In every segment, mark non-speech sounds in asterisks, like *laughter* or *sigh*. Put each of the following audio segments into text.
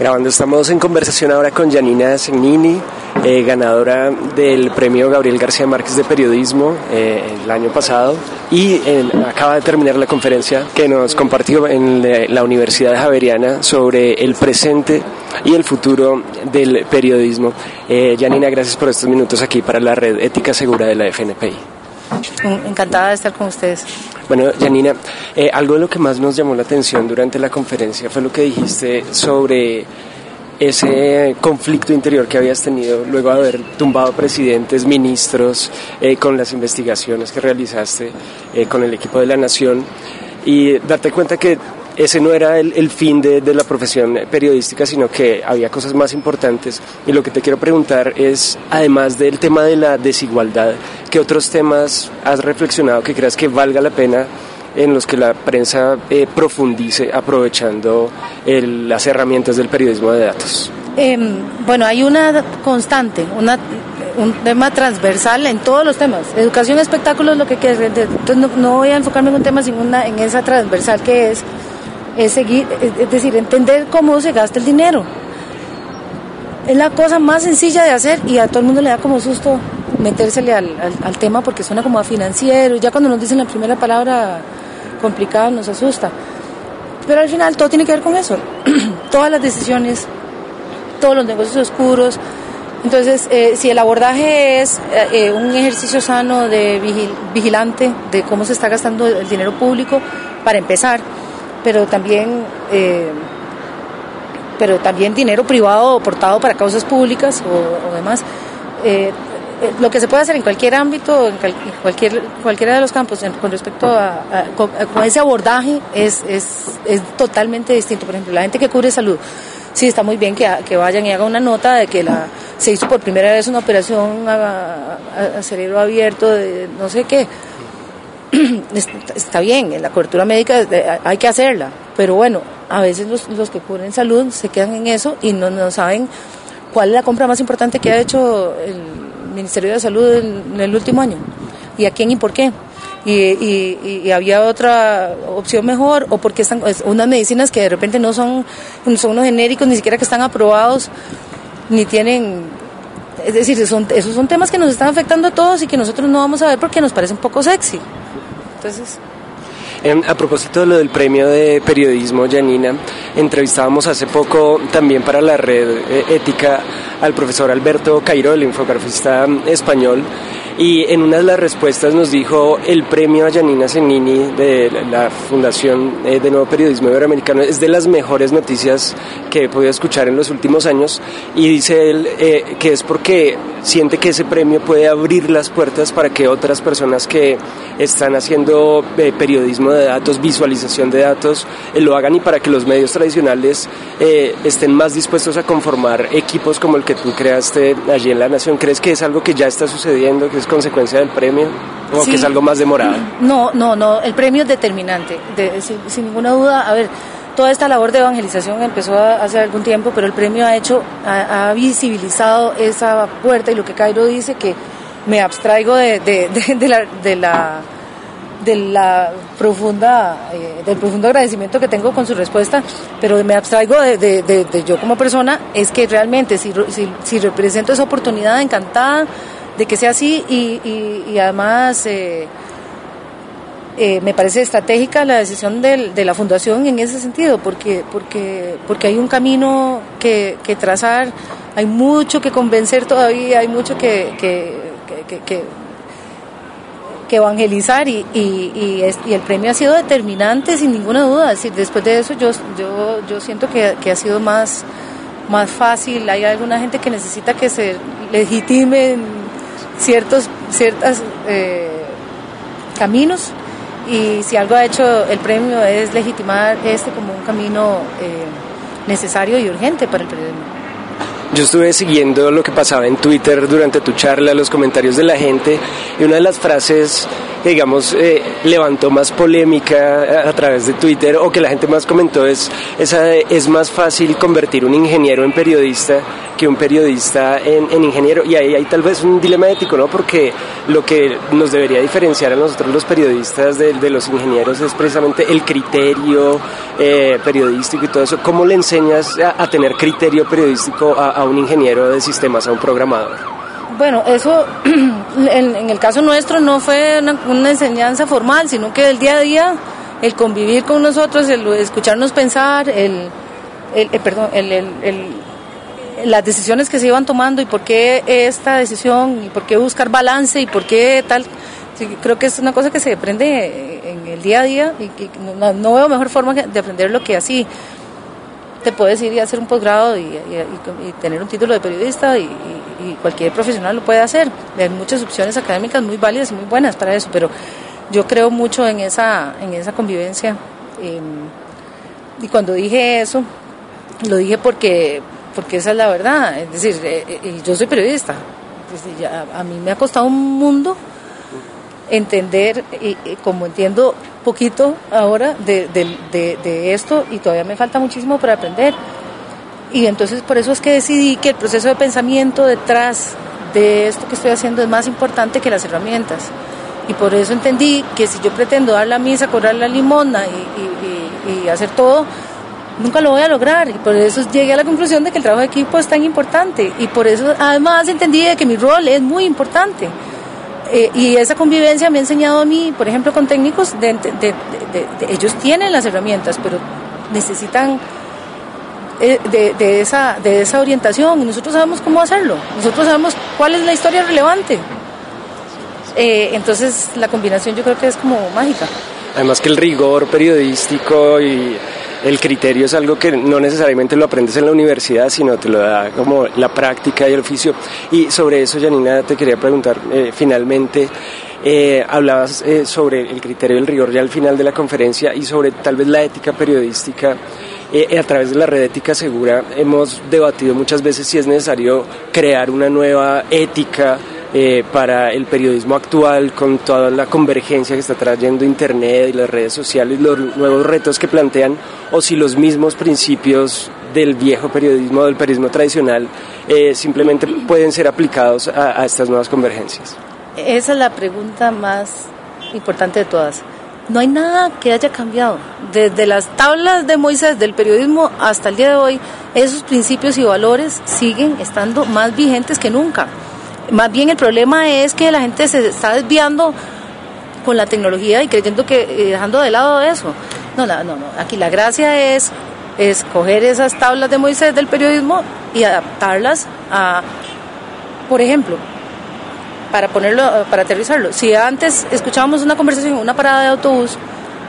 Grabando, estamos en conversación ahora con Janina Segnini, eh, ganadora del premio Gabriel García Márquez de Periodismo eh, el año pasado y acaba de terminar la conferencia que nos compartió en la Universidad Javeriana sobre el presente y el futuro del periodismo. Eh, Janina, gracias por estos minutos aquí para la red Ética Segura de la FNPI. Encantada de estar con ustedes. Bueno, Janina, eh, algo de lo que más nos llamó la atención durante la conferencia fue lo que dijiste sobre ese conflicto interior que habías tenido luego de haber tumbado presidentes, ministros, eh, con las investigaciones que realizaste eh, con el equipo de la Nación y darte cuenta que ese no era el, fin de, la profesión periodística, sino que había cosas más importantes. Y lo que te quiero preguntar es, además del tema de la desigualdad, ¿qué otros temas has reflexionado que creas que valga la pena en los que la prensa eh, profundice aprovechando las herramientas del periodismo de datos? Em, bueno, hay una constante, una, un tema transversal en todos los temas. Educación, espectáculos, lo que quieras. Entonces no, no, voy a enfocarme en un tema, sino en esa transversal que es es seguir, es decir, entender cómo se gasta el dinero. Es la cosa más sencilla de hacer y a todo el mundo le da como susto metérsele al, al, tema porque suena como a financiero. Ya cuando nos dicen la primera palabra complicada nos asusta. Pero al final todo tiene que ver con eso. *clears throat* Todas las decisiones, todos los negocios oscuros. Entonces, eh, si el abordaje es eh, eh, un ejercicio sano de vigilante de cómo se está gastando el dinero público, para empezar, pero también, eh, pero también dinero privado aportado para causas públicas o, demás. Eh, eh, lo que se puede hacer en cualquier ámbito, en cualquier, cualquiera de los campos, con respecto a, con, ese abordaje, es, es, es totalmente distinto. Por ejemplo, la gente que cubre salud, sí está muy bien que, que vayan y hagan una nota de que la, se hizo por primera vez una operación a, a cerebro abierto de no sé qué *clears throat* está bien, en la cobertura médica hay que hacerla, pero bueno, a veces los, los que cubren salud se quedan en eso y no, no saben cuál es la compra más importante que ha hecho el Ministerio de Salud en, el último año y a quién y por qué. Y, y, había otra opción mejor o porque están unas medicinas que de repente no son, son unos genéricos ni siquiera que están aprobados ni tienen es decir, son, esos son temas que nos están afectando a todos y que nosotros no vamos a ver porque nos parece un poco sexy. Entonces... a propósito de lo del premio de periodismo, Janina, entrevistábamos hace poco también para la red eh, ética al profesor Alberto Cairo, el infografista español, y en una de las respuestas nos dijo el premio a Janina Zenini de la Fundación eh, de Nuevo Periodismo Iberoamericano. Es de las mejores noticias que he podido escuchar en los últimos años. Y dice él eh, que es porque siente que ese premio puede abrir las puertas para que otras personas que están haciendo eh, periodismo de datos, visualización de datos, lo hagan y para que los medios tradicionales estén más dispuestos a conformar equipos como el que tú creaste allí en La Nación. ¿Crees que es algo que ya está sucediendo, que es consecuencia del premio o que es algo más demorado? *clears throat* No, no, no, el premio es determinante, sin, ninguna duda. A ver, toda esta labor de evangelización empezó hace algún tiempo, pero el premio ha hecho, ha, visibilizado esa puerta y lo que Cairo dice que me abstraigo de, de, la, de la de la profunda eh, del profundo agradecimiento que tengo con su respuesta pero me abstraigo de, de yo como persona es que realmente si, si, si represento esa oportunidad encantada de que sea así y, además eh, eh, me parece estratégica la decisión de la fundación en ese sentido, porque, porque, porque hay un camino que, trazar, hay mucho que convencer todavía, hay mucho que, que, evangelizar y, el premio ha sido determinante sin ninguna duda. Es después de eso yo, yo, siento que, ha sido más, más fácil, hay alguna gente que necesita que se legitimen ciertos ciertas, eh, caminos y si algo ha hecho el premio es legitimar este como un camino eh, necesario y urgente para el periodismo. Yo estuve siguiendo lo que pasaba en Twitter durante tu charla, los comentarios de la gente, y una de las frases digamos, eh, levantó más polémica a, través de Twitter o que la gente más comentó es, esa es más fácil convertir un ingeniero en periodista que un periodista en, ingeniero. Y ahí hay tal vez un dilema ético, ¿no? Porque lo que nos debería diferenciar a nosotros los periodistas de, los ingenieros es precisamente el criterio eh, periodístico y todo eso. ¿Cómo le enseñas a, tener criterio periodístico a un ingeniero de sistemas, a un programador? Bueno, eso *clears throat* en, el caso nuestro no fue una, enseñanza formal, sino que el día a día, el convivir con nosotros, el escucharnos pensar, el, el, eh, perdón, las decisiones que se iban tomando y por qué esta decisión y por qué buscar balance y por qué tal. creo que es una cosa que se aprende en el día a día y, no, veo mejor forma de aprenderlo que así te puedes ir y hacer un posgrado y, tener un título de periodista y, cualquier profesional lo puede hacer. Hay muchas opciones académicas muy válidas y muy buenas para eso, pero yo creo mucho en esa, en esa convivencia. Em, y cuando dije eso, lo dije porque, porque esa es la verdad. Es decir, eh, eh, yo soy periodista. a mí me ha costado un mundo entender, y, como entiendo poquito ahora de, de, esto y todavía me falta muchísimo para aprender. Y entonces por eso es que decidí que el proceso de pensamiento detrás de esto que estoy haciendo es más importante que las herramientas. Y por eso entendí que si yo pretendo dar la misa, cobrar la limona y, y, hacer todo, nunca lo voy a lograr. Y por eso llegué a la conclusión de que el trabajo de equipo es tan importante. Y por eso además entendí que mi rol es muy importante. Eh, y esa convivencia me ha enseñado a mí, por ejemplo, con técnicos, de, ellos tienen las herramientas, pero necesitan eh, de, esa, de esa orientación y nosotros sabemos cómo hacerlo, nosotros sabemos cuál es la historia relevante. Eh, entonces la combinación yo creo que es como mágica. Además que el rigor periodístico y el criterio es algo que no necesariamente lo aprendes en la universidad, sino te lo da como la práctica y el oficio. Y sobre eso, Janina, te quería preguntar eh, finalmente. Eh, hablabas eh, sobre el criterio del rigor ya al final de la conferencia y sobre tal vez la ética periodística. a través de la red ética segura hemos debatido muchas veces si es necesario crear una nueva ética eh, para el periodismo actual con toda la convergencia que está trayendo Internet y las redes sociales, los nuevos retos que plantean, o si los mismos principios del viejo periodismo, del periodismo tradicional, eh, simplemente pueden ser aplicados a, estas nuevas convergencias. Esa es la pregunta más importante de todas. No hay nada que haya cambiado. Desde las tablas de Moisés del periodismo hasta el día de hoy, esos principios y valores siguen estando más vigentes que nunca. Más bien el problema es que la gente se está desviando con la tecnología y creyendo que eh, dejando de lado eso. No, no, no, Aquí la gracia es escoger esas tablas de Moisés del periodismo y adaptarlas a, por ejemplo, para ponerlo, para aterrizarlo. Si antes escuchábamos una conversación en una parada de autobús,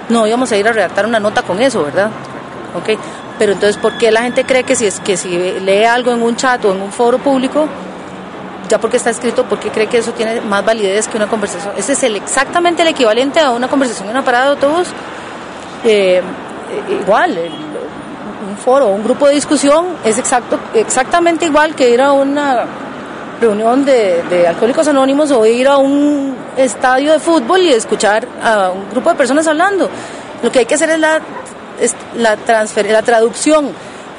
no íbamos a ir a redactar una nota con eso, ¿verdad? ¿Ok? Pero entonces, ¿por qué la gente cree que si, es, que si lee algo en un chat o en un foro público, ya porque está escrito, porque cree que eso tiene más validez que una conversación. Ese es el, exactamente el equivalente a una conversación en una parada de autobús. Eh, igual, un foro, un grupo de discusión es exacto, exactamente igual que ir a una reunión de, de, alcohólicos anónimos o ir a un estadio de fútbol y escuchar a un grupo de personas hablando. Lo que hay que hacer es la, es la, transfer, la traducción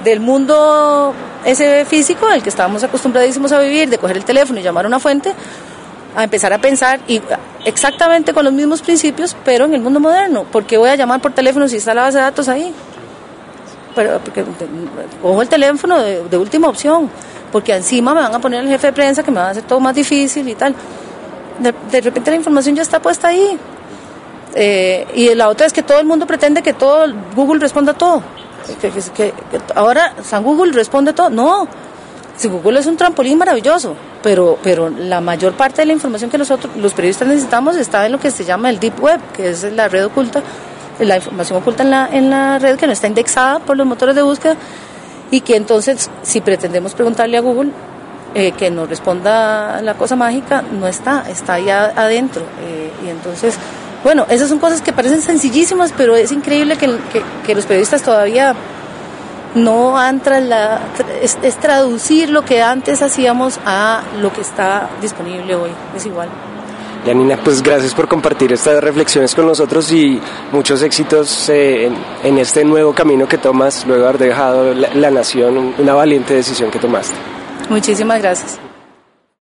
del mundo ese físico al que estábamos acostumbradísimos a vivir, de coger el teléfono y llamar a una fuente, a empezar a pensar y exactamente con los mismos principios, pero en el mundo moderno. ¿Por qué voy a llamar por teléfono si está la base de datos ahí? Pero porque cojo el teléfono de, última opción, porque encima me van a poner el jefe de prensa que me va a hacer todo más difícil y tal. De, repente la información ya está puesta ahí. Eh, y la otra es que todo el mundo pretende que todo Google responda a todo que, ahora San Google responde todo. No, si Google es un trampolín maravilloso, pero, pero la mayor parte de la información que nosotros, los periodistas necesitamos, está en lo que se llama el Deep Web, que es la red oculta, la información oculta en la, en la red que no está indexada por los motores de búsqueda y que entonces, si pretendemos preguntarle a Google eh, que nos responda la cosa mágica, no está, está allá adentro. Eh, y entonces bueno, esas son cosas que parecen sencillísimas, pero es increíble que, que, los periodistas todavía no han trasladado, es, es, traducir lo que antes hacíamos a lo que está disponible hoy, es igual. Yanina, pues gracias por compartir estas reflexiones con nosotros y muchos éxitos eh, en, este nuevo camino que tomas luego de haber dejado la, la nación, una valiente decisión que tomaste. Muchísimas gracias.